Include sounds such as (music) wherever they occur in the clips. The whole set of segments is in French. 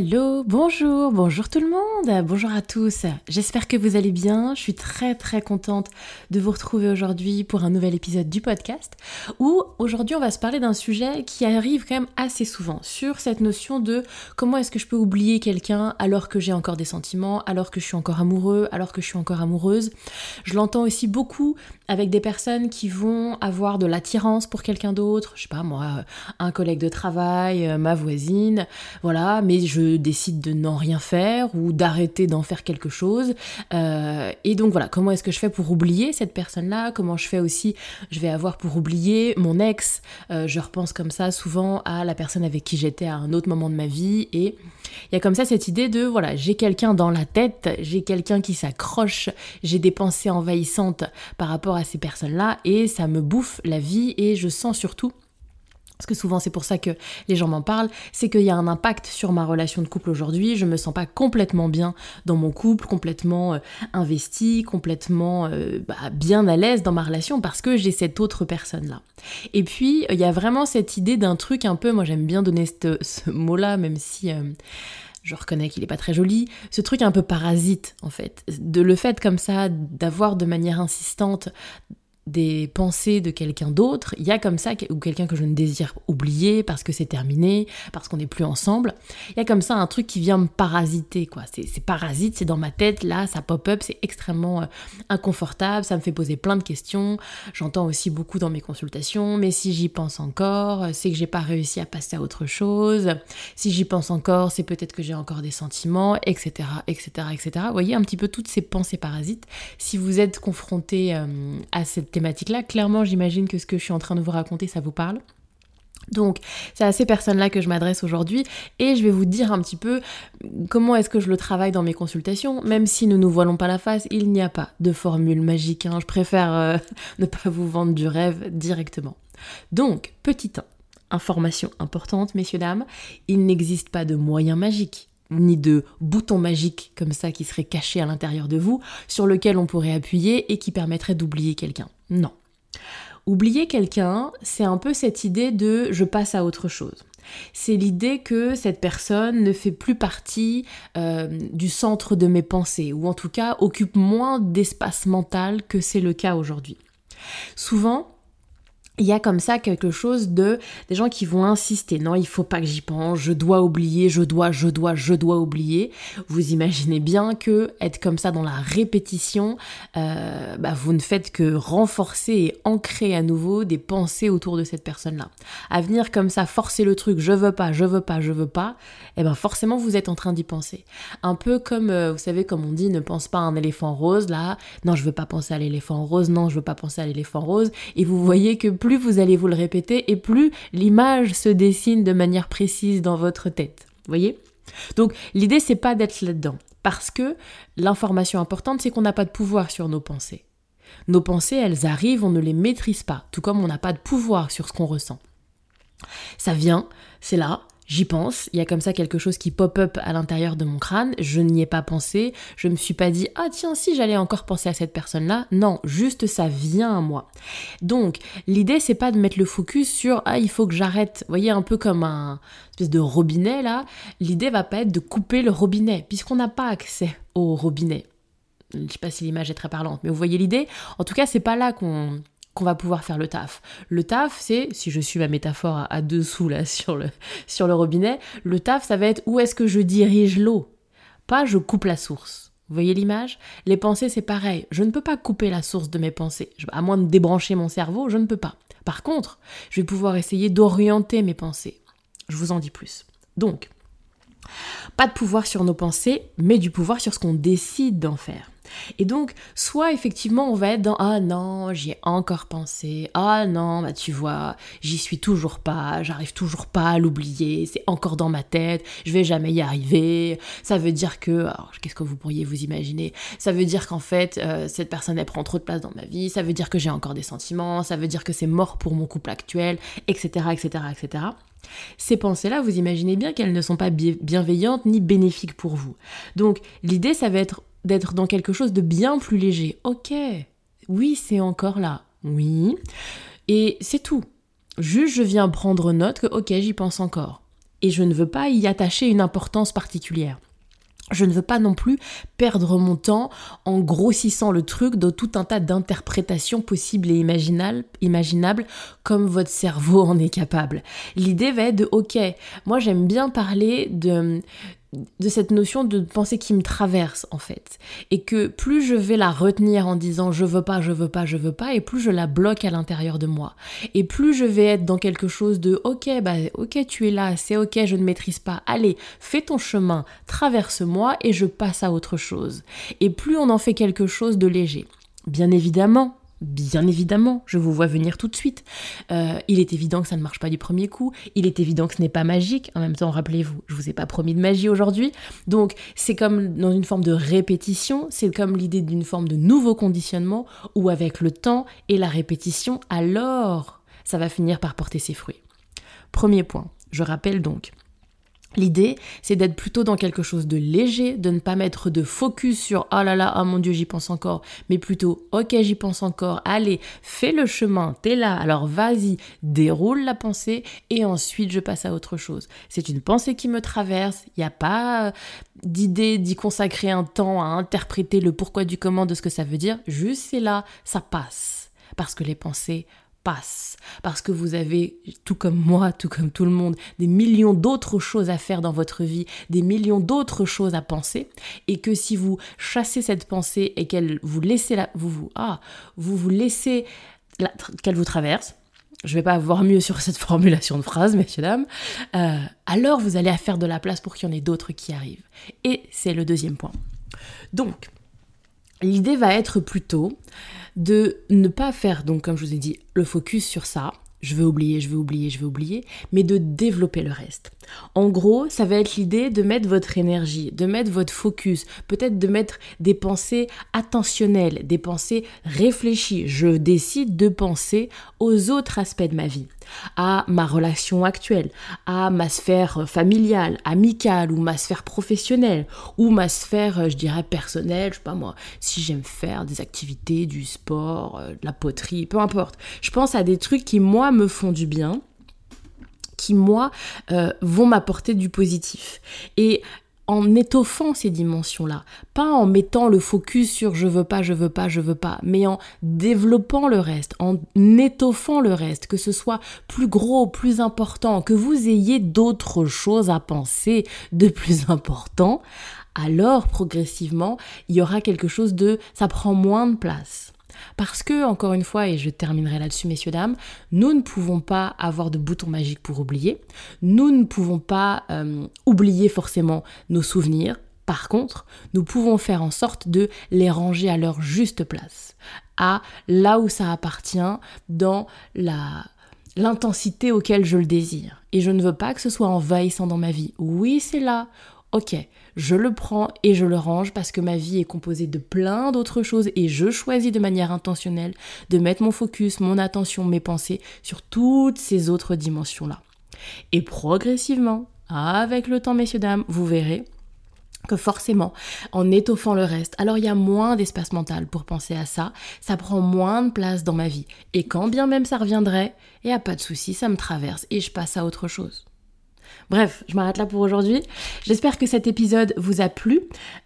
Hello, bonjour, bonjour tout le monde, bonjour à tous. J'espère que vous allez bien. Je suis très très contente de vous retrouver aujourd'hui pour un nouvel épisode du podcast où aujourd'hui on va se parler d'un sujet qui arrive quand même assez souvent sur cette notion de comment est-ce que je peux oublier quelqu'un alors que j'ai encore des sentiments, alors que je suis encore amoureux, alors que je suis encore amoureuse. Je l'entends aussi beaucoup avec des personnes qui vont avoir de l'attirance pour quelqu'un d'autre, je sais pas moi, un collègue de travail, ma voisine, voilà, mais je décide de n'en rien faire ou d'arrêter d'en faire quelque chose. Euh, et donc voilà, comment est-ce que je fais pour oublier cette personne-là? Comment je fais aussi, je vais avoir pour oublier mon ex? Euh, je repense comme ça souvent à la personne avec qui j'étais à un autre moment de ma vie. Et il y a comme ça cette idée de, voilà, j'ai quelqu'un dans la tête, j'ai quelqu'un qui s'accroche, j'ai des pensées envahissantes par rapport à ces personnes-là et ça me bouffe la vie et je sens surtout parce que souvent c'est pour ça que les gens m'en parlent, c'est qu'il y a un impact sur ma relation de couple aujourd'hui. Je me sens pas complètement bien dans mon couple, complètement euh, investi, complètement euh, bah, bien à l'aise dans ma relation parce que j'ai cette autre personne là. Et puis il y a vraiment cette idée d'un truc un peu, moi j'aime bien donner ce mot-là, même si euh, je reconnais qu'il est pas très joli, ce truc un peu parasite en fait, de le fait comme ça d'avoir de manière insistante des pensées de quelqu'un d'autre, il y a comme ça, ou quelqu'un que je ne désire oublier parce que c'est terminé, parce qu'on n'est plus ensemble, il y a comme ça un truc qui vient me parasiter, quoi. C'est parasite, c'est dans ma tête, là, ça pop-up, c'est extrêmement euh, inconfortable, ça me fait poser plein de questions. J'entends aussi beaucoup dans mes consultations, mais si j'y pense encore, c'est que j'ai pas réussi à passer à autre chose. Si j'y pense encore, c'est peut-être que j'ai encore des sentiments, etc., etc., etc. Vous voyez un petit peu toutes ces pensées parasites. Si vous êtes confronté euh, à cette thématique-là. Clairement, j'imagine que ce que je suis en train de vous raconter, ça vous parle. Donc, c'est à ces personnes-là que je m'adresse aujourd'hui et je vais vous dire un petit peu comment est-ce que je le travaille dans mes consultations. Même si nous nous voilons pas la face, il n'y a pas de formule magique. Hein. Je préfère euh, (laughs) ne pas vous vendre du rêve directement. Donc, petit 1, information importante, messieurs, dames, il n'existe pas de moyen magique ni de bouton magique comme ça qui serait caché à l'intérieur de vous, sur lequel on pourrait appuyer et qui permettrait d'oublier quelqu'un. Non. Oublier quelqu'un, c'est un peu cette idée de je passe à autre chose. C'est l'idée que cette personne ne fait plus partie euh, du centre de mes pensées, ou en tout cas occupe moins d'espace mental que c'est le cas aujourd'hui. Souvent, il y a comme ça quelque chose de des gens qui vont insister. Non il faut pas que j'y pense. Je dois oublier je dois je dois je dois oublier. Vous imaginez bien que être comme ça dans la répétition euh, bah, vous ne faites que renforcer et ancrer à nouveau des pensées autour de cette personne là à venir comme ça forcer le truc je veux pas je veux pas je veux pas et eh ben forcément vous êtes en train d'y penser. Un peu comme euh, vous savez comme on dit ne pense pas à un éléphant rose là. Non je veux pas penser à l'éléphant rose. Non je veux pas penser à l'éléphant rose. Et vous voyez que plus plus vous allez vous le répéter et plus l'image se dessine de manière précise dans votre tête. Voyez? Donc l'idée c'est pas d'être là-dedans parce que l'information importante c'est qu'on n'a pas de pouvoir sur nos pensées. Nos pensées, elles arrivent, on ne les maîtrise pas, tout comme on n'a pas de pouvoir sur ce qu'on ressent. Ça vient, c'est là, J'y pense, il y a comme ça quelque chose qui pop-up à l'intérieur de mon crâne, je n'y ai pas pensé, je me suis pas dit ah tiens si j'allais encore penser à cette personne-là, non, juste ça vient à moi. Donc l'idée c'est pas de mettre le focus sur ah il faut que j'arrête, vous voyez un peu comme un espèce de robinet là, l'idée va pas être de couper le robinet puisqu'on n'a pas accès au robinet. Je sais pas si l'image est très parlante, mais vous voyez l'idée. En tout cas, c'est pas là qu'on qu'on va pouvoir faire le taf. Le taf, c'est, si je suis ma métaphore à, dessous là (laughs) sur le, sur le robinet, le taf, ça va être où est-ce que je dirige l'eau, pas je coupe la source. Vous voyez l'image? Les pensées, c'est pareil. Je ne peux pas couper la source de mes pensées. À moins de débrancher mon cerveau, je ne peux pas. Par contre, je vais pouvoir essayer d'orienter mes pensées. Je vous en dis plus. Donc, Pas de pouvoir sur nos pensées, mais du pouvoir sur ce qu'on décide d'en faire. Et donc, soit effectivement, on va être dans Ah non, j'y ai encore pensé. Ah non, bah tu vois, j'y suis toujours pas, j'arrive toujours pas à l'oublier, c'est encore dans ma tête, je vais jamais y arriver. Ça veut dire que. Alors, qu'est-ce que vous pourriez vous imaginer? Ça veut dire qu'en fait, euh, cette personne, elle prend trop de place dans ma vie, ça veut dire que j'ai encore des sentiments, ça veut dire que c'est mort pour mon couple actuel, etc., etc., etc. Ces pensées-là, vous imaginez bien qu'elles ne sont pas bienveillantes ni bénéfiques pour vous. Donc l'idée, ça va être d'être dans quelque chose de bien plus léger. Ok, oui, c'est encore là. Oui. Et c'est tout. Juste, je viens prendre note que, ok, j'y pense encore. Et je ne veux pas y attacher une importance particulière. Je ne veux pas non plus perdre mon temps en grossissant le truc dans tout un tas d'interprétations possibles et imaginables comme votre cerveau en est capable. L'idée va être de, ok, moi j'aime bien parler de, de cette notion de pensée qui me traverse en fait. Et que plus je vais la retenir en disant je veux pas je veux pas je veux pas et plus je la bloque à l'intérieur de moi. Et plus je vais être dans quelque chose de ok bah ok tu es là c'est ok je ne maîtrise pas. Allez fais ton chemin traverse-moi et je passe à autre chose. Et plus on en fait quelque chose de léger. Bien évidemment Bien évidemment, je vous vois venir tout de suite. Euh, il est évident que ça ne marche pas du premier coup. Il est évident que ce n'est pas magique. En même temps, rappelez-vous, je vous ai pas promis de magie aujourd'hui. Donc, c'est comme dans une forme de répétition. C'est comme l'idée d'une forme de nouveau conditionnement où, avec le temps et la répétition, alors, ça va finir par porter ses fruits. Premier point. Je rappelle donc, L'idée, c'est d'être plutôt dans quelque chose de léger, de ne pas mettre de focus sur oh là là, oh mon dieu, j'y pense encore, mais plutôt ok, j'y pense encore, allez, fais le chemin, t'es là, alors vas-y, déroule la pensée et ensuite je passe à autre chose. C'est une pensée qui me traverse, il n'y a pas euh, d'idée d'y consacrer un temps à interpréter le pourquoi du comment de ce que ça veut dire, juste c'est là, ça passe. Parce que les pensées passe. Parce que vous avez, tout comme moi, tout comme tout le monde, des millions d'autres choses à faire dans votre vie, des millions d'autres choses à penser, et que si vous chassez cette pensée et qu'elle vous laissez la, vous vous ah, vous vous laissez qu'elle vous traverse, je vais pas avoir mieux sur cette (laughs) formulation de phrase, messieurs dames, euh, alors vous allez faire de la place pour qu'il y en ait d'autres qui arrivent. Et c'est le deuxième point. Donc, l'idée va être plutôt de ne pas faire, donc comme je vous ai dit, le focus sur ça, je veux oublier, je veux oublier, je veux oublier, mais de développer le reste. En gros, ça va être l'idée de mettre votre énergie, de mettre votre focus, peut-être de mettre des pensées attentionnelles, des pensées réfléchies. Je décide de penser aux autres aspects de ma vie à ma relation actuelle, à ma sphère familiale, amicale ou ma sphère professionnelle ou ma sphère, je dirais, personnelle, je sais pas moi, si j'aime faire des activités, du sport, euh, de la poterie, peu importe. Je pense à des trucs qui, moi, me font du bien qui, moi, euh, vont m'apporter du positif. Et en étoffant ces dimensions-là, pas en mettant le focus sur je veux pas, je veux pas, je veux pas, mais en développant le reste, en étoffant le reste, que ce soit plus gros, plus important, que vous ayez d'autres choses à penser de plus important, alors progressivement, il y aura quelque chose de ça prend moins de place. Parce que, encore une fois, et je terminerai là-dessus, messieurs, dames, nous ne pouvons pas avoir de bouton magique pour oublier. Nous ne pouvons pas euh, oublier forcément nos souvenirs. Par contre, nous pouvons faire en sorte de les ranger à leur juste place, à là où ça appartient dans la l'intensité auquel je le désire. Et je ne veux pas que ce soit envahissant dans ma vie. Oui, c'est là. Ok, je le prends et je le range parce que ma vie est composée de plein d'autres choses et je choisis de manière intentionnelle de mettre mon focus, mon attention, mes pensées sur toutes ces autres dimensions-là. Et progressivement, avec le temps, messieurs, dames, vous verrez que forcément, en étoffant le reste, alors il y a moins d'espace mental pour penser à ça, ça prend moins de place dans ma vie. Et quand bien même ça reviendrait, il n'y a pas de souci, ça me traverse et je passe à autre chose. Bref, je m'arrête là pour aujourd'hui. J'espère que cet épisode vous a plu.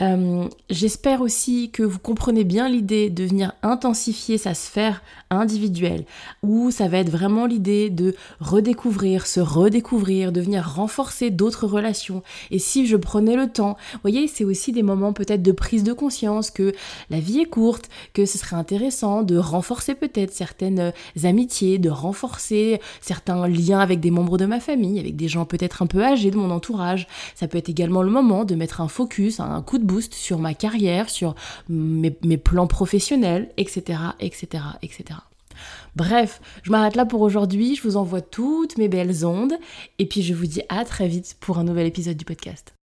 Euh, j'espère aussi que vous comprenez bien l'idée de venir intensifier sa sphère individuel, où ça va être vraiment l'idée de redécouvrir, se redécouvrir, de venir renforcer d'autres relations. Et si je prenais le temps, vous voyez, c'est aussi des moments peut-être de prise de conscience que la vie est courte, que ce serait intéressant de renforcer peut-être certaines amitiés, de renforcer certains liens avec des membres de ma famille, avec des gens peut-être un peu âgés de mon entourage. Ça peut être également le moment de mettre un focus, un coup de boost sur ma carrière, sur mes, plans professionnels, etc., etc., etc. Bref, je m'arrête là pour aujourd'hui, je vous envoie toutes mes belles ondes, et puis je vous dis à très vite pour un nouvel épisode du podcast.